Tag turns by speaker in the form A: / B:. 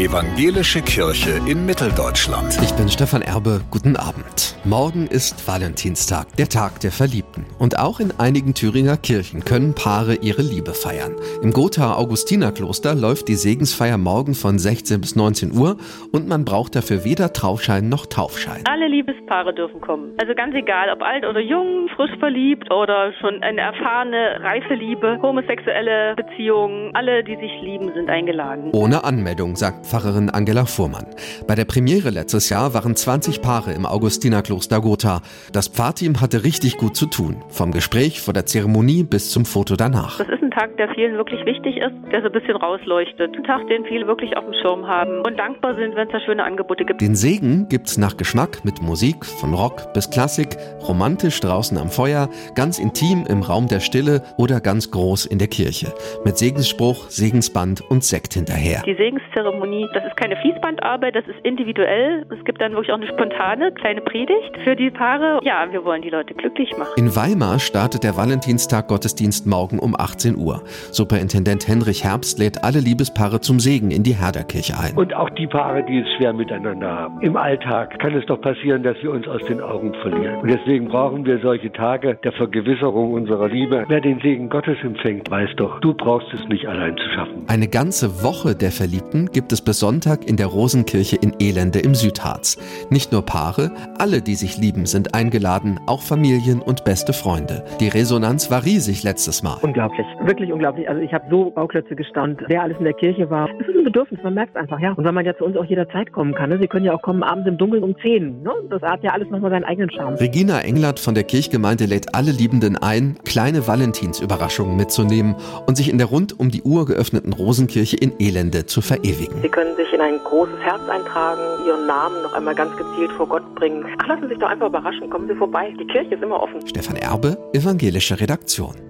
A: Evangelische Kirche in Mitteldeutschland.
B: Ich bin Stefan Erbe, guten Abend. Morgen ist Valentinstag, der Tag der Verliebten. Und auch in einigen Thüringer Kirchen können Paare ihre Liebe feiern. Im Gotha Augustinerkloster läuft die Segensfeier morgen von 16 bis 19 Uhr und man braucht dafür weder Trauschein noch Taufschein.
C: Alle Liebespaare dürfen kommen. Also ganz egal, ob alt oder jung, frisch verliebt oder schon eine erfahrene, reife Liebe, homosexuelle Beziehungen, alle, die sich lieben, sind eingeladen.
B: Ohne Anmeldung, sagt Pfarrerin Angela Fuhrmann. Bei der Premiere letztes Jahr waren 20 Paare im Augustinerkloster Gotha. Das Pfarrteam hatte richtig gut zu tun. Vom Gespräch vor der Zeremonie bis zum Foto danach.
C: Das ist ein Tag, der vielen wirklich wichtig ist, der so ein bisschen rausleuchtet. Ein Tag, den viele wirklich auf dem Schirm haben und dankbar sind, wenn es da schöne Angebote gibt.
B: Den Segen gibt's nach Geschmack mit Musik, von Rock bis Klassik, romantisch draußen am Feuer, ganz intim im Raum der Stille oder ganz groß in der Kirche. Mit Segensspruch, Segensband und Sekt hinterher.
C: Die Segenszeremonie, das ist keine Fließbandarbeit, das ist individuell. Es gibt dann wirklich auch eine spontane kleine Predigt für die Paare. Ja, wir wollen die Leute glücklich machen.
B: In Weimar startet der Valentinstag Gottesdienst morgen um 18 Uhr. Superintendent Henrich Herbst lädt alle Liebespaare zum Segen in die Herderkirche ein.
D: Und auch die Paare, die es schwer miteinander haben. Im Alltag kann es doch passieren, dass wir uns aus den Augen verlieren. Und deswegen brauchen wir solche Tage der Vergewisserung unserer Liebe. Wer den Segen Gottes empfängt, weiß doch, du brauchst es nicht allein zu schaffen.
B: Eine ganze Woche der Verliebten gibt es bis Sonntag in der Rosenkirche in Elende im Südharz. Nicht nur Paare, alle, die sich lieben, sind eingeladen, auch Familien und beste Freunde. Die Resonanz war riesig letztes Mal.
E: Unglaublich, wirklich unglaublich. Also ich habe so Bauklötze gestaunt, wer alles in der Kirche war. Es ist ein Bedürfnis, man merkt es einfach, ja. Und weil man ja zu uns auch jederzeit kommen kann. Ne? Sie können ja auch kommen abends im Dunkeln um 10. Ne? Das hat ja alles nochmal seinen eigenen Charme.
B: Regina Englert von der Kirchgemeinde lädt alle Liebenden ein, kleine Valentinsüberraschungen mitzunehmen und sich in der rund um die Uhr geöffneten Rosenkirche in Elende zu verewigen.
E: Sie können sich in ein großes Herz eintragen, Ihren Namen noch einmal ganz gezielt vor Gott bringen. Ach, lassen Sie sich doch einfach überraschen, kommen Sie vorbei. Die Kirche ist immer offen.
B: Stefan Erbe, Evangelische Redaktion.